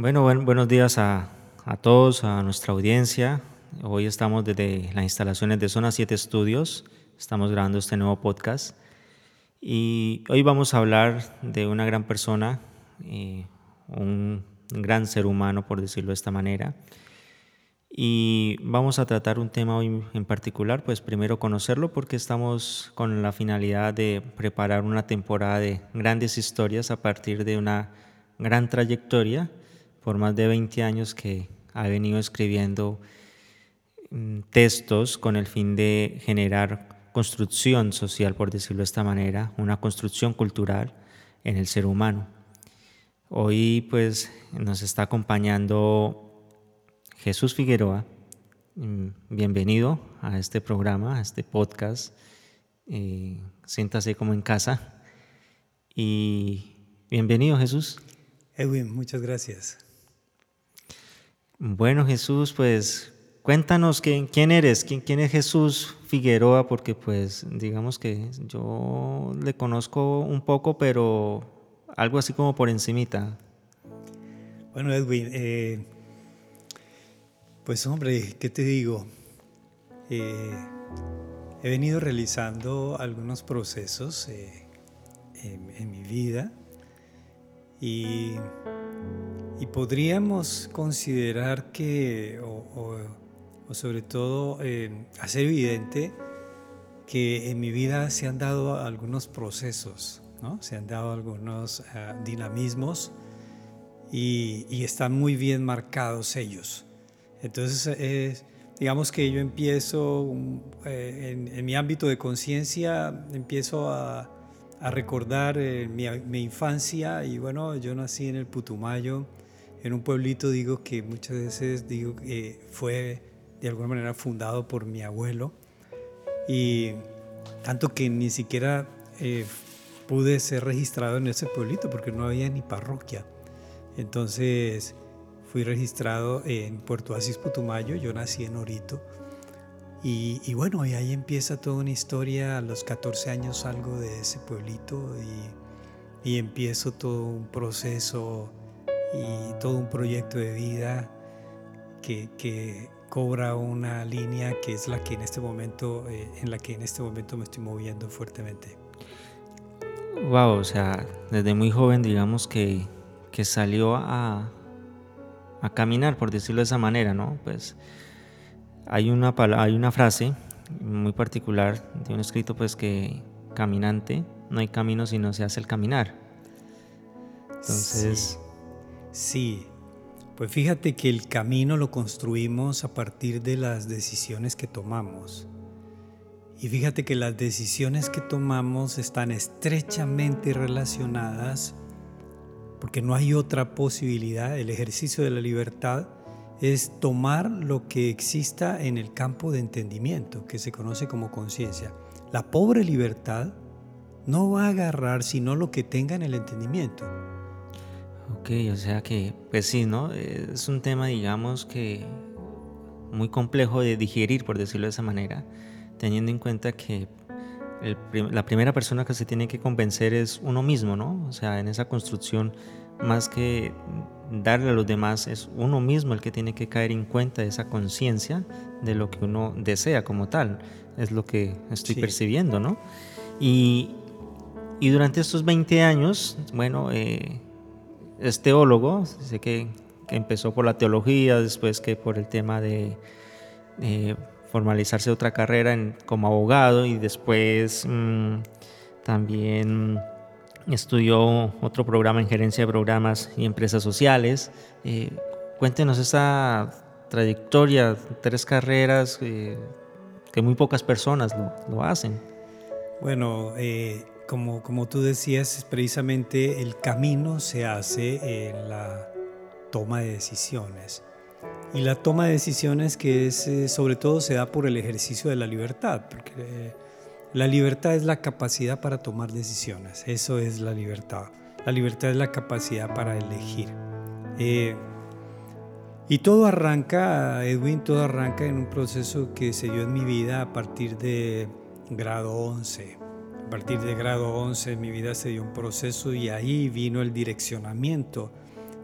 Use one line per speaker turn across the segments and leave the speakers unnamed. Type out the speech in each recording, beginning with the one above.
Bueno, buenos días a, a, todos, a nuestra audiencia. Hoy estamos desde las instalaciones de Zona 7 Estudios. Estamos grabando este nuevo podcast. Y hoy vamos a hablar de una gran persona, eh, un gran ser humano, por decirlo de esta manera. Y vamos a tratar un tema hoy en particular, pues primero conocerlo porque estamos con la finalidad de preparar una temporada de grandes historias a partir de una gran trayectoria por más de 20 años que ha venido escribiendo mm, textos con el fin de generar construcción social, por decirlo de esta manera, una construcción cultural en el ser humano. Hoy pues nos está acompañando Jesús Figueroa. Mm, bienvenido a este programa, a este podcast. Eh, siéntase como en casa. Y bienvenido Jesús.
Edwin, muchas gracias.
Bueno Jesús, pues cuéntanos quién, quién eres, ¿Quién, quién es Jesús Figueroa, porque pues digamos que yo le conozco un poco, pero algo así como por encimita.
Bueno, Edwin, eh, pues hombre, ¿qué te digo? Eh, he venido realizando algunos procesos eh, en, mi vida y, y, podríamos considerar que, o o sobre todo hacer evidente que en mi vida se han dado algunos procesos, ¿no? se han dado algunos eh, dinamismos y, están muy bien marcados ellos. Entonces, digamos que yo empiezo eh, en, mi ámbito de conciencia, empiezo a, recordar eh, mi, mi, infancia y bueno, yo nací en el Putumayo, en un pueblito digo que muchas veces digo que fue de alguna manera fundado por mi abuelo y tanto que ni siquiera eh, pude ser registrado en ese pueblito porque no había ni parroquia. Entonces fui registrado en Puerto Asís Putumayo, yo nací en Orito. Y, y, bueno, y ahí empieza toda una historia. A los 14 años salgo de ese pueblito y, y empiezo todo un proceso y todo un proyecto de vida que, que cobra una línea que es la que en este momento, eh, en la que en este momento me estoy moviendo fuertemente.
Wow, o sea, desde muy joven digamos que, que salió a, a caminar, por decirlo de esa manera, ¿no? Pues hay una, hay una frase muy particular de un escrito pues que caminante, no hay camino si no se hace el caminar.
Entonces... sí. Pues fíjate que el camino lo construimos a partir de las decisiones que tomamos. Y fíjate que las decisiones que tomamos están estrechamente relacionadas porque no hay otra posibilidad. El ejercicio de la libertad es tomar lo que exista en el campo de entendimiento, que se conoce como conciencia. La pobre libertad no va a agarrar sino lo que tenga en el entendimiento.
Ok, o sea que, pues sí, ¿no? Es un tema, digamos, que muy complejo de digerir, por decirlo de esa manera, teniendo en cuenta que la primera persona que se tiene que convencer es uno mismo, ¿no? O sea, en esa construcción, más que darle a los demás, es uno mismo el que tiene que caer en cuenta de esa conciencia de lo que uno desea como tal. Es lo que estoy percibiendo, ¿no? Y, y, durante estos 20 años, bueno, eh, es teólogo, sé que, empezó por la teología, después que por el tema de formalizarse otra carrera como abogado y después mm, también estudió otro programa en gerencia de programas y empresas sociales. Eh, cuéntenos esa trayectoria, tres carreras eh, que muy pocas personas lo, hacen.
Bueno, eh, como, tú decías, precisamente el camino se hace en la toma de decisiones. Y la toma de decisiones que es, eh, sobre todo se da por el ejercicio de la libertad, porque eh, la libertad es la capacidad para tomar decisiones, eso es la libertad. La libertad es la capacidad para elegir. Eh, y todo arranca, Edwin, todo arranca en un proceso que se dio en mi vida a partir de grado 11. A partir de grado 11 mi vida se dio un proceso y ahí vino el direccionamiento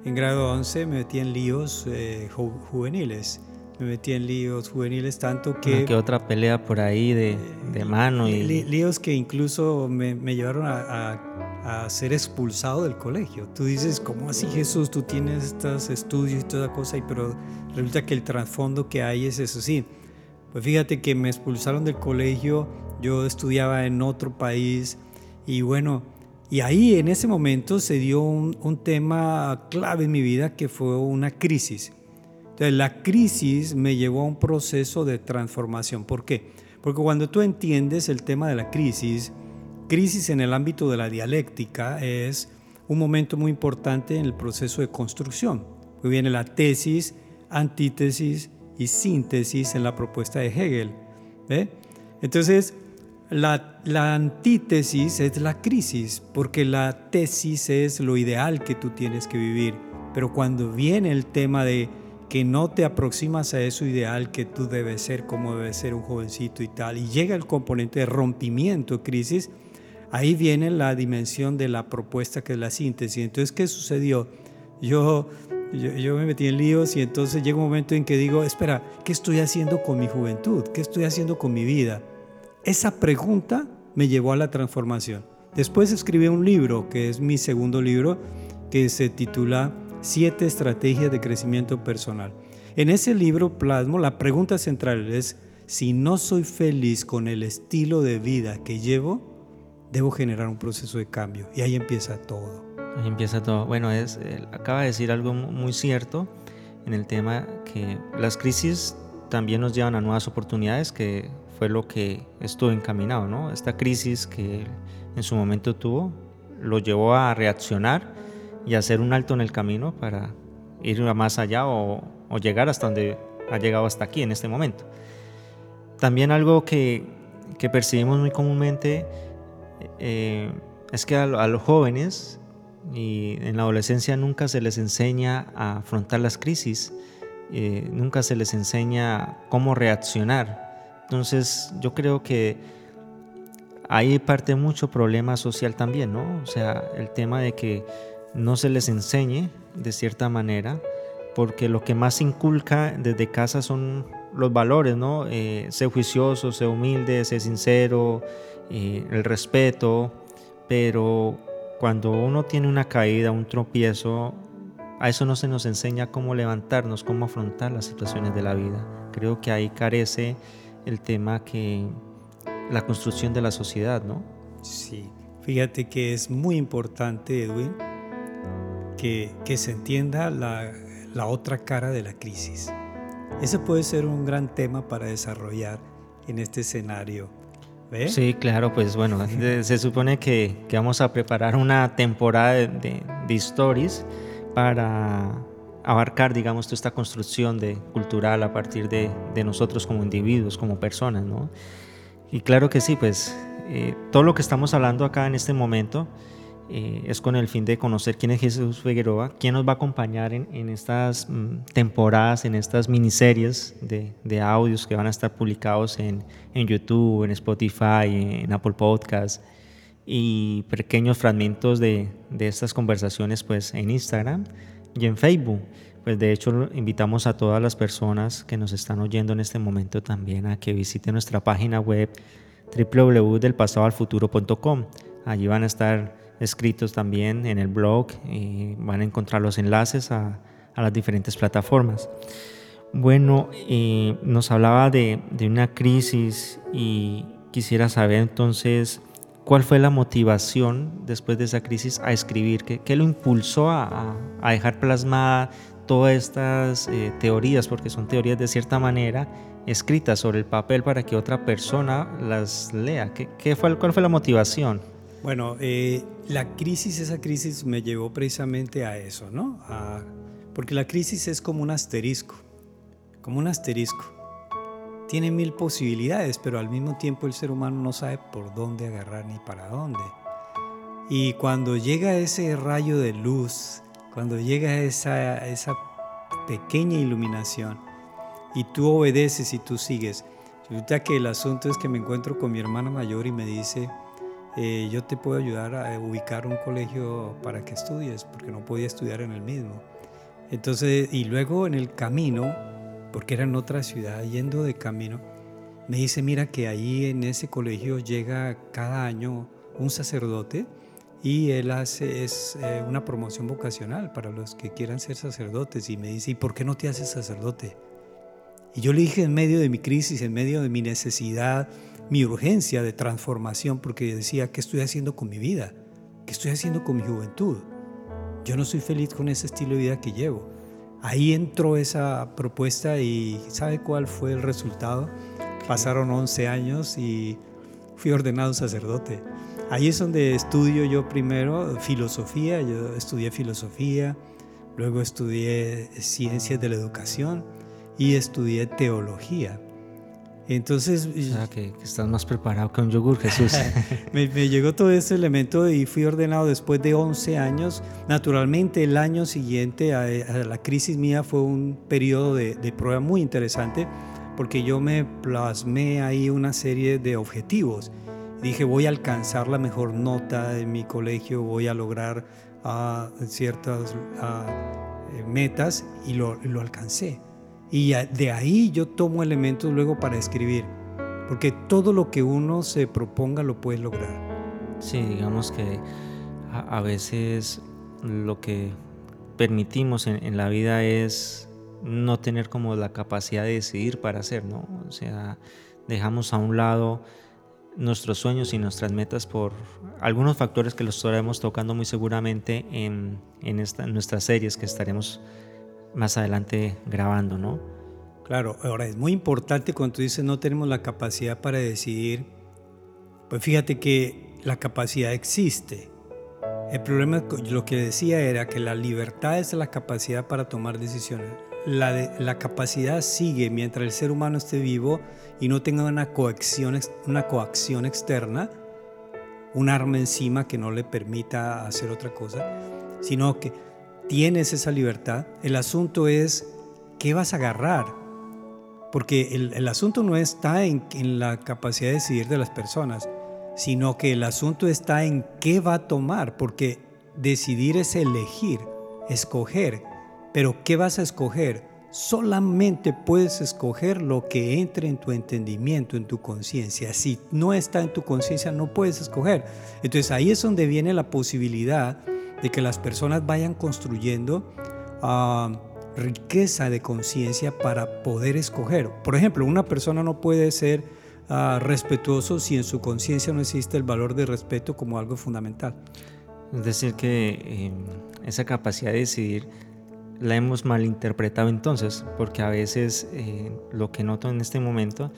en grado 11 me metí en líos eh, juveniles. Me metí en líos juveniles tanto que...
que otra pelea por ahí de, de mano y...
Líos que incluso me, me llevaron a, a, ser expulsado del colegio. Tú dices, ¿cómo así Jesús? Tú tienes estos estudios y toda cosa, y, pero resulta que el trasfondo que hay es eso. Sí, pues fíjate que me expulsaron del colegio, yo estudiaba en otro país y bueno, y ahí en ese momento se dio un, tema clave en mi vida que fue una crisis. Entonces la crisis me llevó a un proceso de transformación. ¿Por qué? Porque cuando tú entiendes el tema de la crisis, crisis en el ámbito de la dialéctica es un momento muy importante en el proceso de construcción. Hoy viene la tesis, antítesis y síntesis en la propuesta de Hegel. Entonces, la, antítesis es la crisis, porque la tesis es lo ideal que tú tienes que vivir. Pero cuando viene el tema de que no te aproximas a eso ideal que tú debes ser, como debe ser un jovencito y tal, y llega el componente de rompimiento, crisis, ahí viene la dimensión de la propuesta que es la síntesis. Entonces, ¿qué sucedió? Yo yo, me metí en líos y entonces llega un momento en que digo, espera, ¿qué estoy haciendo con mi juventud? ¿Qué estoy haciendo con mi vida? Esa pregunta me llevó a la transformación. Después escribí un libro, que es mi segundo libro, que se titula Siete Estrategias de Crecimiento Personal. En ese libro plasmo, la pregunta central es, si no soy feliz con el estilo de vida que llevo, debo generar un proceso de cambio. Y ahí empieza todo.
Ahí empieza todo. Bueno, es, acaba de decir algo muy cierto en el tema que las crisis también nos llevan a nuevas oportunidades, que fue lo que estuvo encaminado, ¿no? Esta crisis que en su momento tuvo lo llevó a reaccionar y a hacer un alto en el camino para ir más allá o, llegar hasta donde ha llegado hasta aquí en este momento. También algo que, que percibimos muy comúnmente eh, es que a, los jóvenes y en la adolescencia nunca se les enseña a afrontar las crisis, eh, nunca se les enseña cómo reaccionar. Entonces yo creo que ahí parte mucho problema social también, ¿no? O sea, el tema de que no se les enseñe de cierta manera, porque lo que más inculca desde casa son los valores, ¿no? Eh, ser juicioso, ser humilde, ser sincero, eh, el respeto, pero cuando uno tiene una caída, un tropiezo, a eso no se nos enseña cómo levantarnos, cómo afrontar las situaciones de la vida. Creo que ahí carece el tema que la construcción de la sociedad, ¿no?
Sí, fíjate que es muy importante, Edwin, que, que se entienda la, la otra cara de la crisis. Ese puede ser un gran tema para desarrollar en este escenario
Sí, claro, pues bueno, se supone que, que, vamos a preparar una temporada de, de, stories para abarcar, digamos, toda esta construcción de, cultural a partir de, nosotros como individuos, como personas, ¿no? Y claro que sí, pues eh, todo lo que estamos hablando acá en este momento eh, es con el fin de conocer quién es Jesús Figueroa, quién nos va a acompañar en, estas mm, temporadas, en estas miniseries de, de, audios que van a estar publicados en, en, YouTube, en Spotify, en Apple Podcasts y pequeños fragmentos de, de estas conversaciones pues en Instagram y en Facebook. Pues de hecho invitamos a todas las personas que nos están oyendo en este momento también a que visiten nuestra página web www.delpasadoalfuturo.com. Allí van a estar escritos también en el blog y van a encontrar los enlaces a, las diferentes plataformas. Bueno, eh, nos hablaba de, de, una crisis y quisiera saber entonces cuál fue la motivación después de esa crisis a escribir, qué, qué lo impulsó a, a, dejar plasmada todas estas eh, teorías, porque son teorías de cierta manera escritas sobre el papel para que otra persona las lea. ¿Qué, qué fue, ¿Cuál fue la motivación?
Bueno, eh, la crisis, esa crisis me llevó precisamente a eso, ¿no? porque la crisis es como un asterisco, como un asterisco. Tiene mil posibilidades, pero al mismo tiempo el ser humano no sabe por dónde agarrar ni para dónde. Y cuando llega ese rayo de luz, cuando llega esa, esa pequeña iluminación, y tú obedeces y tú sigues, resulta que el asunto es que me encuentro con mi hermana mayor y me dice, yo te puedo ayudar a ubicar un colegio para que estudies, porque no podía estudiar en el mismo. Entonces, y luego en el camino, porque era en otra ciudad, yendo de camino, me dice, mira que ahí en ese colegio llega cada año un sacerdote y él hace es eh, una promoción vocacional para los que quieran ser sacerdotes y me dice, ¿y por qué no te haces sacerdote? Y yo le dije en medio de mi crisis, en medio de mi necesidad, mi urgencia de transformación, porque decía, ¿qué estoy haciendo con mi vida? ¿Qué estoy haciendo con mi juventud? Yo no soy feliz con ese estilo de vida que llevo. Ahí entró esa propuesta y ¿sabe cuál fue el resultado? Pasaron 11 años y fui ordenado sacerdote. Ahí es donde estudio yo primero filosofía, yo estudié filosofía, luego estudié ciencias de la educación y estudié teología. Entonces...
O sea, que, estás más preparado que un yogur, Jesús.
me, llegó todo ese elemento y fui ordenado después de 11 años. Naturalmente, el año siguiente a, la crisis mía fue un periodo de, de, prueba muy interesante porque yo me plasmé ahí una serie de objetivos. Dije, voy a alcanzar la mejor nota en mi colegio, voy a lograr uh, ciertas uh, metas y lo, lo alcancé. Y de ahí yo tomo elementos luego para escribir, porque todo lo que uno se proponga lo puede lograr.
Sí, digamos que a, veces lo que permitimos en, la vida es no tener como la capacidad de decidir para hacer, ¿no? O sea, dejamos a un lado nuestros sueños y nuestras metas por algunos factores que los estaremos tocando muy seguramente en, en, esta, en nuestras series que estaremos más adelante grabando, ¿no?
Claro, ahora es muy importante cuando tú dices no tenemos la capacidad para decidir, pues fíjate que la capacidad existe. El problema, lo que decía era que la libertad es la capacidad para tomar decisiones. La, la capacidad sigue mientras el ser humano esté vivo y no tenga una coacción, una coacción externa, un arma encima que no le permita hacer otra cosa, sino que tienes esa libertad. El asunto es qué vas a agarrar. Porque el, asunto no está en, en, la capacidad de decidir de las personas, sino que el asunto está en qué va a tomar. Porque decidir es elegir, escoger. Pero ¿qué vas a escoger? Solamente puedes escoger lo que entre en tu entendimiento, en tu conciencia. Si no está en tu conciencia, no puedes escoger. Entonces ahí es donde viene la posibilidad de que las personas vayan construyendo ah, riqueza de conciencia para poder escoger. Por ejemplo, una persona no puede ser ah, respetuoso si en su conciencia no existe el valor de respeto como algo fundamental.
Es decir, que em, esa capacidad de decidir la hemos malinterpretado entonces, porque a veces eh, lo que noto en este momento,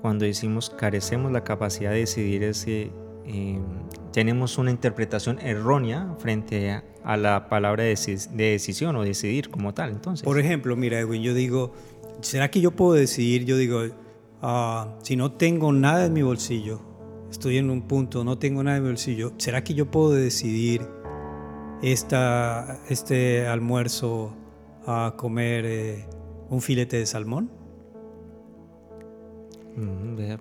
cuando decimos carecemos la capacidad de decidir, es que em, tenemos una interpretación errónea frente a, la palabra de, decisión o decidir como tal. Entonces.
Por ejemplo, mira, Edwin, yo digo, ¿será que yo puedo decidir? Yo digo, ah, si no tengo nada en mi bolsillo, estoy en un punto, no tengo nada en mi bolsillo, ¿será que yo puedo decidir esta, este almuerzo a comer eh, un filete de salmón?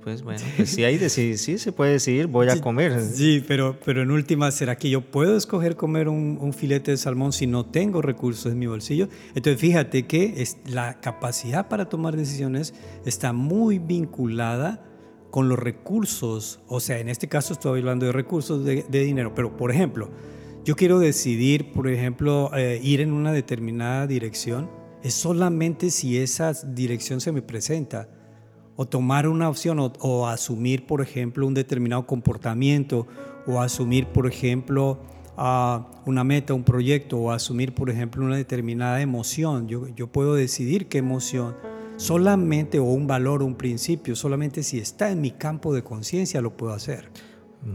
Pues bueno, pues sí, ahí sí, sí se puede decidir, voy a comer.
Sí, pero, pero en última, ¿será que yo puedo escoger comer un, filete de salmón si no tengo recursos en mi bolsillo? Entonces fíjate que es, la capacidad para tomar decisiones está muy vinculada con los recursos, o sea, en este caso estoy hablando de recursos de, dinero, pero por ejemplo, yo quiero decidir, por ejemplo, eh, ir en una determinada dirección, es solamente si esa dirección se me presenta o tomar una opción o, asumir, por ejemplo, un determinado comportamiento o asumir, por ejemplo, una meta, un proyecto o asumir, por ejemplo, una determinada emoción. Yo, yo puedo decidir qué emoción solamente o un valor un principio, solamente si está en mi campo de conciencia lo puedo hacer.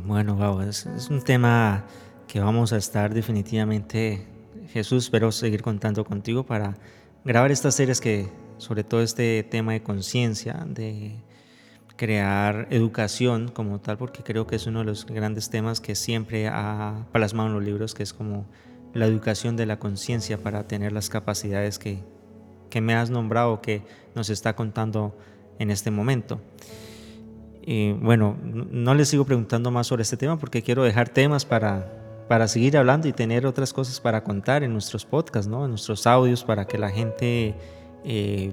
Bueno, wow, es, es, un tema que vamos a estar definitivamente, Jesús, espero seguir contando contigo para grabar estas series que sobre todo este tema de conciencia, de crear educación como tal, porque creo que es uno de los grandes temas que siempre ha plasmado en los libros, que es como la educación de la conciencia para tener las capacidades que, que me has nombrado, que nos está contando en este momento. Y bueno, no les sigo preguntando más sobre este tema porque quiero dejar temas para, para seguir hablando y tener otras cosas para contar en nuestros podcasts, ¿no? en nuestros audios, para que la gente eh,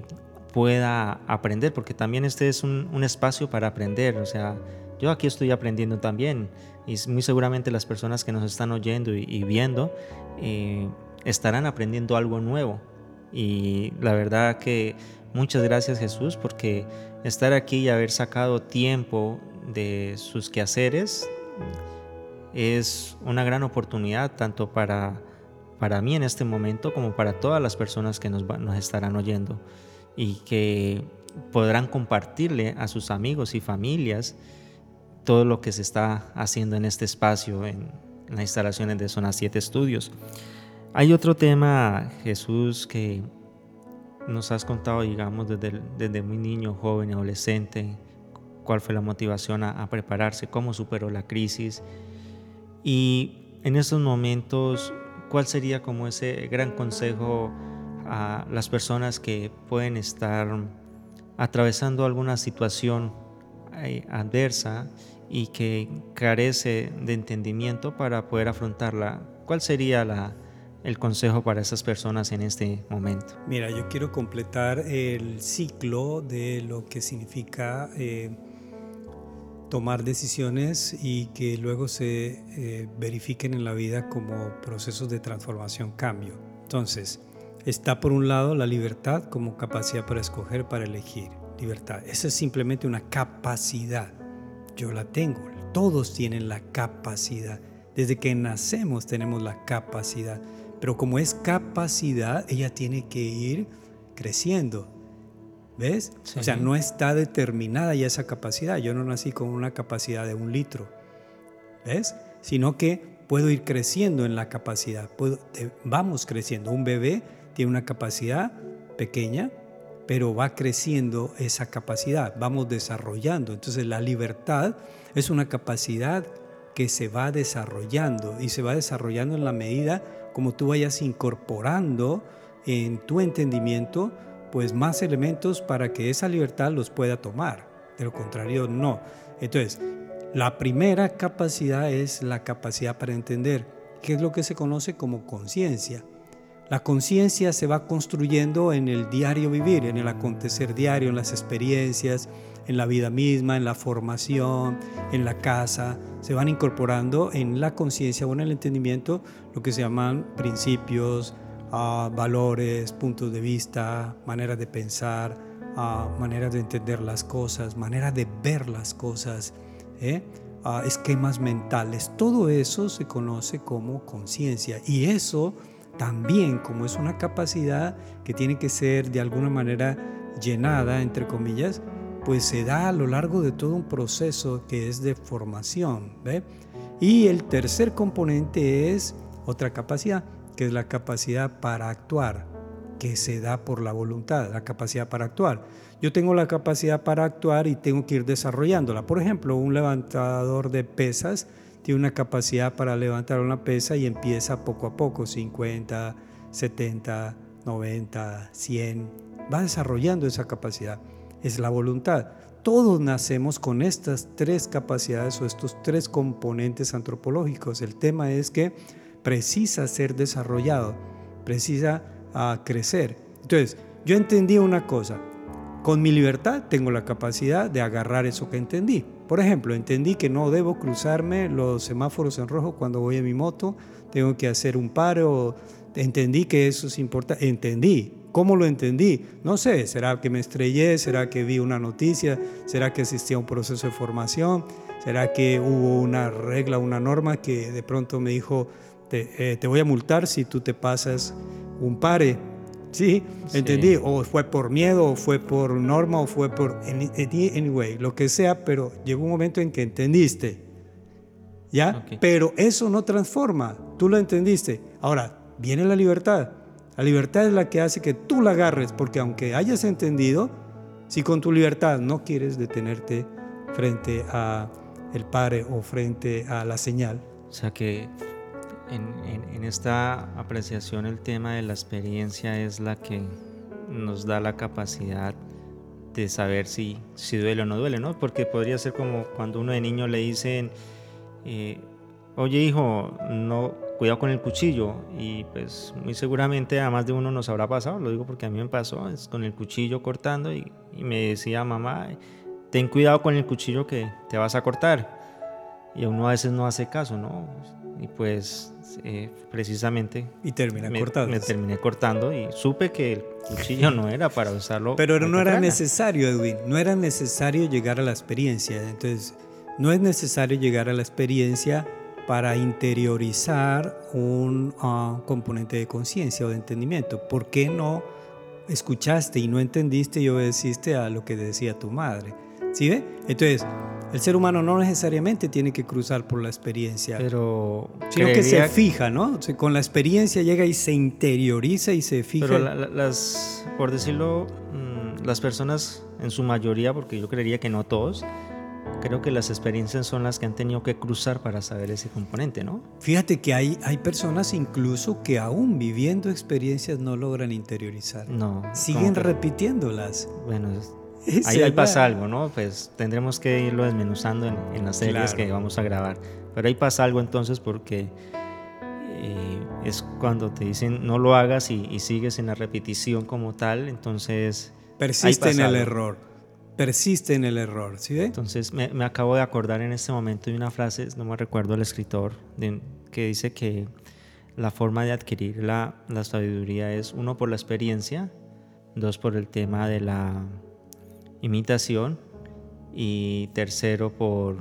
pueda aprender, porque también este es un, espacio para aprender. O sea, yo aquí estoy aprendiendo también y muy seguramente las personas que nos están oyendo y, viendo eh, estarán aprendiendo algo nuevo. Y la verdad que muchas gracias Jesús porque estar aquí y haber sacado tiempo de sus quehaceres es una gran oportunidad tanto para, para mí en este momento como para todas las personas que nos, nos estarán oyendo y que podrán compartirle a sus amigos y familias todo lo que se está haciendo en este espacio, en, las instalaciones de Zona 7 Estudios. Hay otro tema, Jesús, que nos has contado, digamos, desde, desde muy niño, joven, adolescente, cuál fue la motivación a, a prepararse, cómo superó la crisis. Y en estos momentos, ¿cuál sería como ese gran consejo a las personas que pueden estar atravesando alguna situación eh, adversa y que carece de entendimiento para poder afrontarla? ¿Cuál sería el consejo para esas personas en este momento?
Mira, yo quiero completar el ciclo de lo que significa eh, tomar decisiones y que luego se eh, verifiquen en la vida como procesos de transformación, cambio. Entonces, está por un lado la libertad como capacidad para escoger, para elegir. Libertad. Esa es simplemente una capacidad. Yo la tengo. Todos tienen la capacidad. Desde que nacemos tenemos la capacidad. Pero como es capacidad, ella tiene que ir creciendo. ¿Ves? O sea, no está determinada ya esa capacidad. Yo no nací con una capacidad de un litro. ¿Ves? Sino que puedo ir creciendo en la capacidad. vamos creciendo. Un bebé tiene una capacidad pequeña, pero va creciendo esa capacidad, vamos desarrollando. Entonces la libertad es una capacidad que se va desarrollando y se va desarrollando en la medida como tú vayas incorporando en tu entendimiento pues más elementos para que esa libertad los pueda tomar. De lo contrario, no. Entonces, la primera capacidad es la capacidad para entender, que es lo que se conoce como conciencia. La conciencia se va construyendo en el diario vivir, en el acontecer diario, en las experiencias, en la vida misma, en la formación, en la casa. Se van incorporando en la conciencia o en el entendimiento lo que se llaman principios, valores, puntos de vista, maneras de pensar, uh, maneras de entender las cosas, maneras de ver las cosas, ¿eh? esquemas mentales. Todo eso se conoce como conciencia y eso también como es una capacidad que tiene que ser de alguna manera llenada, entre comillas, pues se da a lo largo de todo un proceso que es de formación. ¿ve? Y el tercer componente es otra capacidad, que es la capacidad para actuar, que se da por la voluntad, la capacidad para actuar. Yo tengo la capacidad para actuar y tengo que ir desarrollándola. Por ejemplo, un levantador de pesas tiene una capacidad para levantar una pesa y empieza poco a poco, 50, 70, 90, 100. Va desarrollando esa capacidad. Es la voluntad. Todos nacemos con estas tres capacidades o estos tres componentes antropológicos. El tema es que precisa ser desarrollado, precisa ah, crecer. Entonces, yo entendí una cosa. Con mi libertad tengo la capacidad de agarrar eso que entendí. Por ejemplo, entendí que no debo cruzarme los semáforos en rojo cuando voy en mi moto, tengo que hacer un paro, entendí que eso es importante, entendí. ¿Cómo lo entendí? No sé, ¿será que me estrellé? ¿Será que vi una noticia? ¿Será que asistí a un proceso de formación? ¿Será que hubo una regla, una norma que de pronto me dijo, te, eh, te voy a multar si tú te pasas un pare? ¿Sí? ¿Entendí? O fue por miedo, o fue por norma, o fue por... Anyway, lo que sea, pero llegó un momento en que entendiste. ¿Ya? Pero eso no transforma. Tú lo entendiste. Ahora, viene la libertad. La libertad es la que hace que tú la agarres, porque aunque hayas entendido, si con tu libertad no quieres detenerte frente a el padre o frente a la señal.
O sea que en, esta apreciación el tema de la experiencia es la que nos da la capacidad de saber si, si duele o no duele, ¿no? Porque podría ser como cuando uno de niño le dicen, eh, oye hijo, no, cuidado con el cuchillo. Y pues muy seguramente a más de uno nos habrá pasado, lo digo porque a mí me pasó, es con el cuchillo cortando y, y me decía mamá, ten cuidado con el cuchillo que te vas a cortar. Y uno a veces no hace caso, ¿no? Y pues eh, precisamente...
Y termina
me,
cortando.
Me terminé cortando y supe que el cuchillo no era para usarlo.
Pero no era necesario, Edwin, no era necesario llegar a la experiencia. Entonces, no es necesario llegar a la experiencia para interiorizar un uh, componente de conciencia o de entendimiento. ¿Por qué no escuchaste y no entendiste y obedeciste a lo que decía tu madre? ¿Sí ve? Entonces, el ser humano no necesariamente tiene que cruzar por la experiencia,
pero
sino que se fija, ¿no? con la experiencia llega y se interioriza y se fija.
Pero las, por decirlo, mm, las personas en su mayoría, porque yo creería que no todos, creo que las experiencias son las que han tenido que cruzar para saber ese componente, ¿no?
Fíjate que hay, hay personas incluso que aún viviendo experiencias no logran interiorizar.
No.
Siguen repitiéndolas.
Bueno, ahí, pasa algo, ¿no? Pues tendremos que irlo desmenuzando en, las series que vamos a grabar. Pero ahí pasa algo entonces porque eh, es cuando te dicen no lo hagas y, sigues en la repetición como tal, entonces...
Persiste en el error. Persiste en el error, ¿sí ve?
Entonces me, me, acabo de acordar en este momento de una frase, no me recuerdo el escritor, que dice que la forma de adquirir la, la sabiduría es uno por la experiencia, dos por el tema de la imitación y tercero por,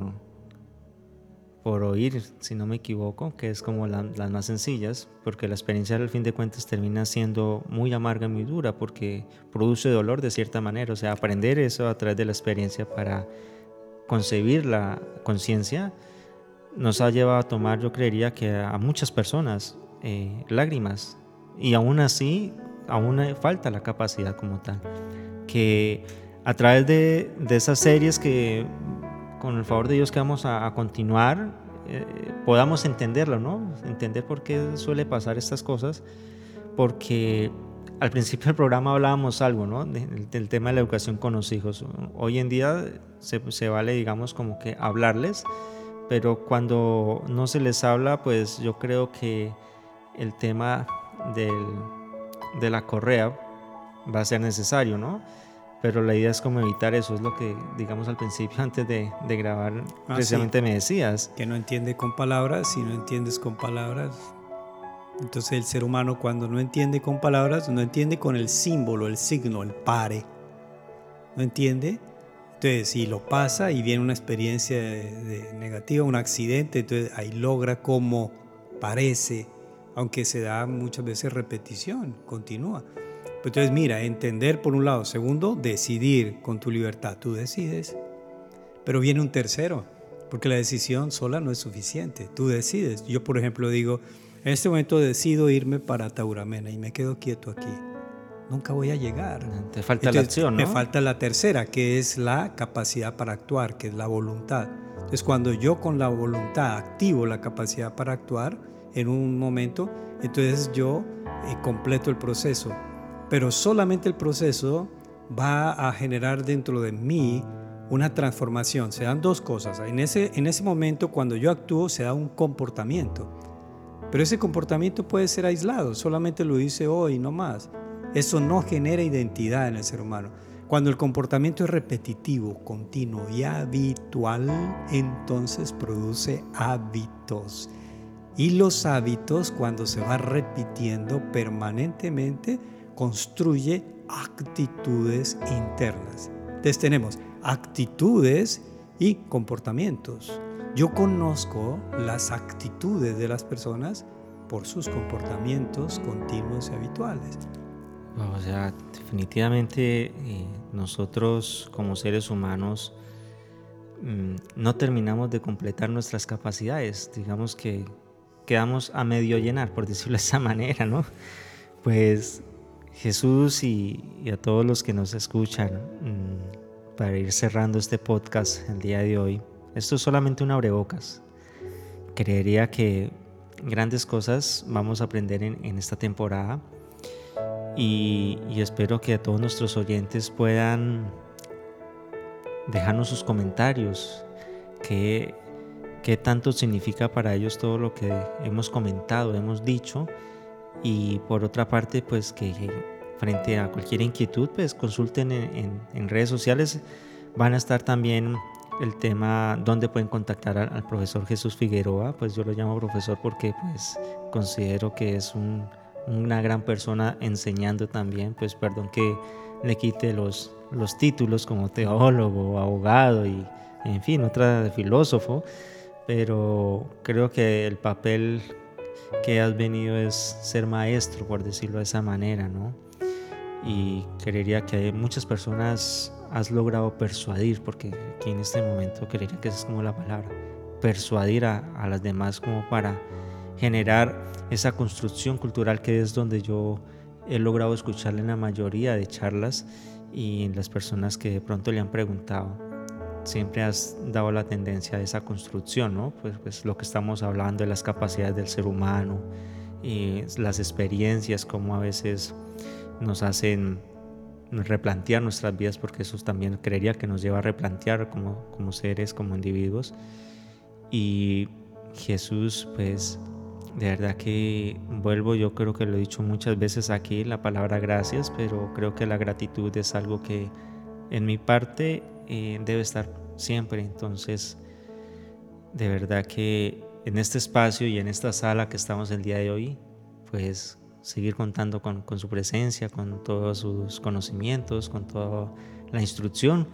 por oír, si no me equivoco, que es como las más sencillas, porque la experiencia al fin de cuentas termina siendo muy amarga y muy dura porque produce dolor de cierta manera, o sea, aprender eso a través de la experiencia para concebir la conciencia nos ha llevado a tomar, yo creería que a muchas personas, eh, lágrimas, y aún así, aún falta la capacidad como tal, que a través de, esas series que con el favor de Dios que vamos a, continuar, eh, podamos entenderlo, ¿no? Entender por qué suele pasar estas cosas, porque al principio del programa hablábamos algo, ¿no? del, tema de la educación con los hijos. Hoy en día se, vale, digamos, como que hablarles, pero cuando no se les habla, pues yo creo que el tema de la correa va a ser necesario, ¿no? Pero la idea es como evitar eso, es lo que digamos al principio antes de, de grabar ah, precisamente me decías.
Que no entiende con palabras, si no entiendes con palabras. Entonces el ser humano cuando no entiende con palabras, no entiende con el símbolo, el signo, el pare. ¿No entiende? Entonces si lo pasa y viene una experiencia de, negativa, un accidente, entonces ahí logra como parece, aunque se da muchas veces repetición, continúa. Entonces, mira, entender por un lado. Segundo, decidir con tu libertad. Tú decides. Pero viene un tercero, porque la decisión sola no es suficiente. Tú decides. Yo, por ejemplo, digo, en este momento decido irme para Tauramena y me quedo quieto aquí. Nunca voy a llegar.
Te falta la acción,
¿no? Me falta la tercera, que es la capacidad para actuar, que es la voluntad. Entonces, cuando yo con la voluntad activo la capacidad para actuar en un momento, entonces yo eh, completo el proceso pero solamente el proceso va a generar dentro de mí una transformación. Se dan dos cosas. En ese, en ese momento, cuando yo actúo, se da un comportamiento. Pero ese comportamiento puede ser aislado, solamente lo hice hoy, no más. Eso no genera identidad en el ser humano. Cuando el comportamiento es repetitivo, continuo y habitual, entonces produce hábitos. Y los hábitos, cuando se va repitiendo permanentemente, construye actitudes internas. Entonces tenemos actitudes y comportamientos. Yo conozco las actitudes de las personas por sus comportamientos continuos y habituales.
O sea, definitivamente eh, nosotros como seres humanos mm, no terminamos de completar nuestras capacidades. Digamos que quedamos a medio llenar, por decirlo de esa manera, ¿no? Pues Jesús y, a todos los que nos escuchan, mm, para ir cerrando este podcast el día de hoy, esto es solamente un abrebocas. Creería que grandes cosas vamos a aprender en, esta temporada y, espero que a todos nuestros oyentes puedan dejarnos sus comentarios, qué, qué tanto significa para ellos todo lo que hemos comentado, hemos dicho. Y por otra parte, pues que frente a cualquier inquietud, pues consulten en, redes sociales. Van a estar también el tema donde pueden contactar al, profesor Jesús Figueroa, pues yo lo llamo profesor porque pues considero que es una gran persona enseñando también, pues perdón que le quite los, los títulos como teólogo, abogado y en fin, otra de filósofo, pero creo que el papel que has venido es ser maestro, por decirlo de esa manera, ¿no? Y creería que muchas personas has logrado persuadir, porque aquí en este momento creería que esa es como la palabra, persuadir a, a las demás como para generar esa construcción cultural que es donde yo he logrado escucharle en la mayoría de charlas y en las personas que de pronto le han preguntado. Siempre has dado la tendencia a esa construcción, ¿no? Pues, pues lo que estamos hablando de las capacidades del ser humano, y las experiencias, como a veces nos hacen replantear nuestras vidas, porque eso también creería que nos lleva a replantear como, como seres, como individuos. Y Jesús, pues, de verdad que vuelvo, yo creo que lo he dicho muchas veces aquí, la palabra gracias, pero creo que la gratitud es algo que en mi parte eh, debe estar siempre. Entonces, de verdad que en este espacio y en esta sala que estamos el día de hoy, pues seguir contando con, su presencia, con todos sus conocimientos, con toda la instrucción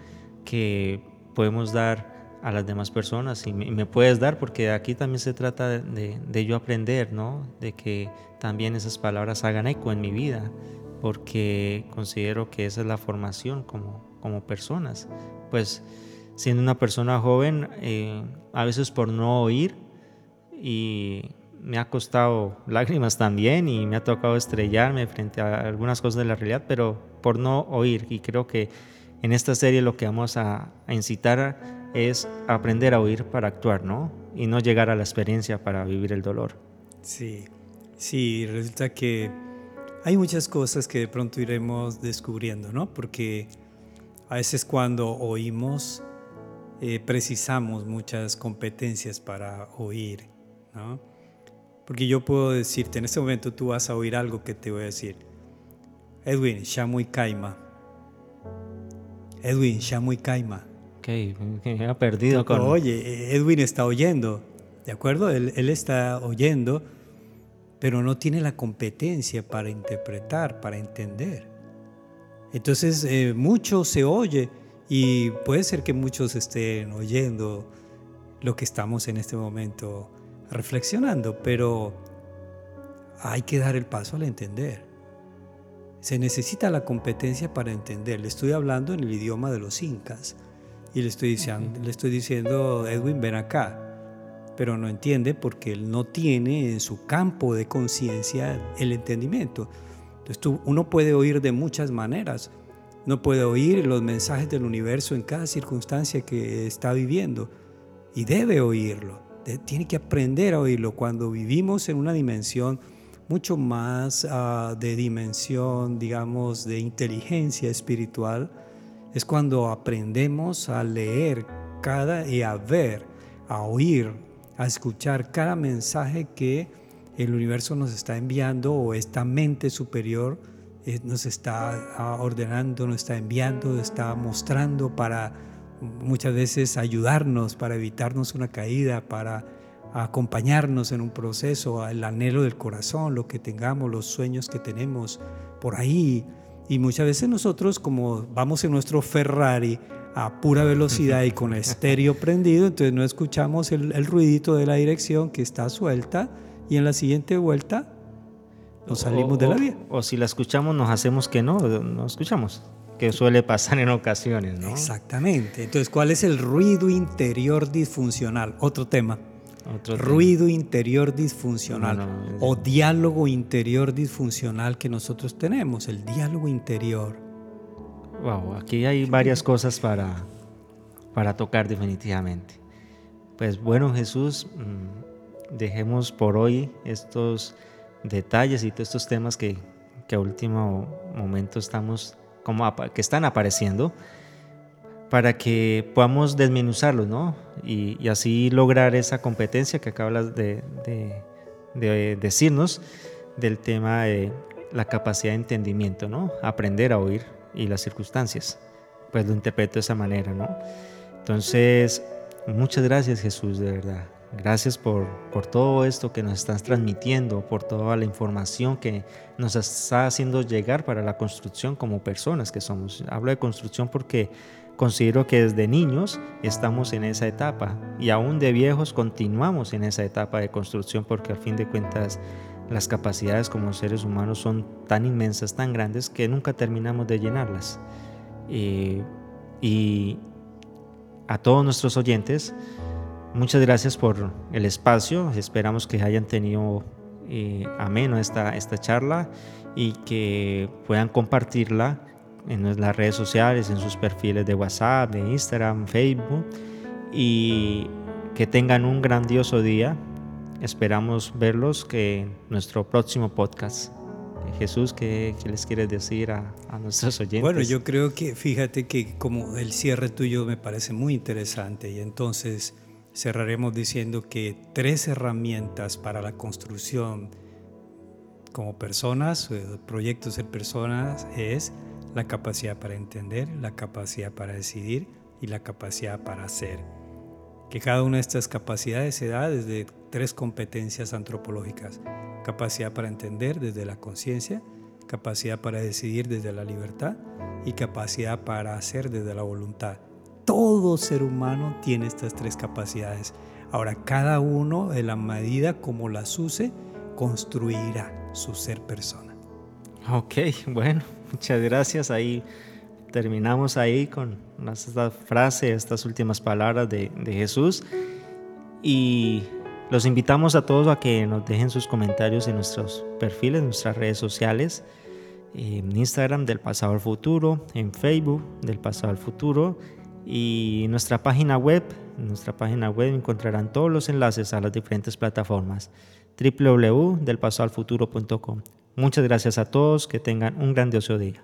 que podemos dar a las demás personas y me, puedes dar porque aquí también se trata de, de, yo aprender, ¿no? De que también esas palabras hagan eco en mi vida porque considero que esa es la formación como, como personas. Pues siendo una persona joven, eh, a veces por no oír y me ha costado lágrimas también y me ha tocado estrellarme frente a algunas cosas de la realidad, pero por no oír. Y creo que en esta serie lo que vamos a, incitar es aprender a oír para actuar, ¿no? Y no llegar a la experiencia para vivir el dolor.
Sí, sí, resulta que hay muchas cosas que de pronto iremos descubriendo, ¿no? Porque a veces cuando oímos, eh, precisamos muchas competencias para oír, ¿no? Porque yo puedo decirte, en este momento tú vas a oír algo que te voy a decir. Edwin, Shamu Kaima. Edwin, Shamu Kaima.
Ok, me ha perdido con...
Oye, Edwin está oyendo, ¿de acuerdo? Él, está oyendo, pero no tiene la competencia para interpretar, para entender. Entonces, eh, mucho se oye y puede ser que muchos estén oyendo lo que estamos en este momento reflexionando, pero hay que dar el paso al entender. Se necesita la competencia para entender. Le estoy hablando en el idioma de los incas y le estoy diciendo, le estoy diciendo Edwin, ven acá, pero no entiende porque él no tiene en su campo de conciencia el entendimiento. Entonces uno puede oír de muchas maneras. No puede oír los mensajes del universo en cada circunstancia que está viviendo y debe oírlo tiene que aprender a oírlo cuando vivimos en una dimensión mucho más ah, de dimensión, digamos, de inteligencia espiritual, es cuando aprendemos a leer cada y a ver, a oír, a escuchar cada mensaje que el universo nos está enviando o esta mente superior eh, nos está ah, ordenando, nos está enviando, nos está mostrando para muchas veces ayudarnos para evitarnos una caída, para acompañarnos en un proceso, el anhelo del corazón, lo que tengamos, los sueños que tenemos por ahí. Y muchas veces nosotros como vamos en nuestro Ferrari a pura velocidad y con estéreo prendido, entonces no escuchamos el, ruidito de la dirección que está suelta y en la siguiente vuelta nos salimos de la vía.
O, si la escuchamos nos hacemos que no, no escuchamos que suele pasar en ocasiones, ¿no?
Exactamente. Entonces, ¿cuál es el ruido interior disfuncional? Otro tema. Otro ruido interior disfuncional o diálogo interior disfuncional que nosotros tenemos, el diálogo interior.
Wow, aquí hay varias cosas para, para tocar definitivamente. Pues bueno, Jesús, mm, dejemos por hoy estos detalles y todos estos temas que, que a último momento estamos como que están apareciendo. para que podamos desmenuzarlos, ¿no? Y, así lograr esa competencia que acabas de, de, decirnos del tema de la capacidad de entendimiento, ¿no? Aprender a oír y las circunstancias. Pues lo interpreto de esa manera, ¿no? Entonces, muchas gracias Jesús, de verdad. Gracias por, por, todo esto que nos estás transmitiendo, por toda la información que nos está haciendo llegar para la construcción como personas que somos. Hablo de construcción porque considero que desde niños estamos en esa etapa y aún de viejos continuamos en esa etapa de construcción porque al fin de cuentas las capacidades como seres humanos son tan inmensas, tan grandes que nunca terminamos de llenarlas. Eh, y a todos nuestros oyentes, Muchas gracias por el espacio. Esperamos que hayan tenido eh, ameno esta, esta charla y que puedan compartirla en las redes sociales, en sus perfiles de WhatsApp, de Instagram, Facebook y que tengan un grandioso día. Esperamos verlos que en nuestro próximo podcast. Jesús, ¿qué, les quieres decir a, a, nuestros oyentes?
Bueno, yo creo que fíjate que como el cierre tuyo me parece muy interesante y entonces cerraremos diciendo que tres herramientas para la construcción como personas, proyectos de personas, es la capacidad para entender, la capacidad para decidir y la capacidad para hacer. Que cada una de estas capacidades se da desde tres competencias antropológicas. Capacidad para entender desde la conciencia, capacidad para decidir desde la libertad y capacidad para hacer desde la voluntad todo ser humano tiene estas tres capacidades. Ahora, cada uno, de la medida como las use, construirá su ser persona.
Ok, bueno, muchas gracias. Ahí terminamos ahí con esta frase, estas últimas palabras de, de Jesús. Y los invitamos a todos a que nos dejen sus comentarios en nuestros perfiles, en nuestras redes sociales, en Instagram del pasado al futuro, en Facebook del pasado al futuro y nuestra página web, en nuestra página web encontrarán todos los enlaces a las diferentes plataformas www.delpasoalfuturo.com. Muchas gracias a todos, que tengan un grandioso día.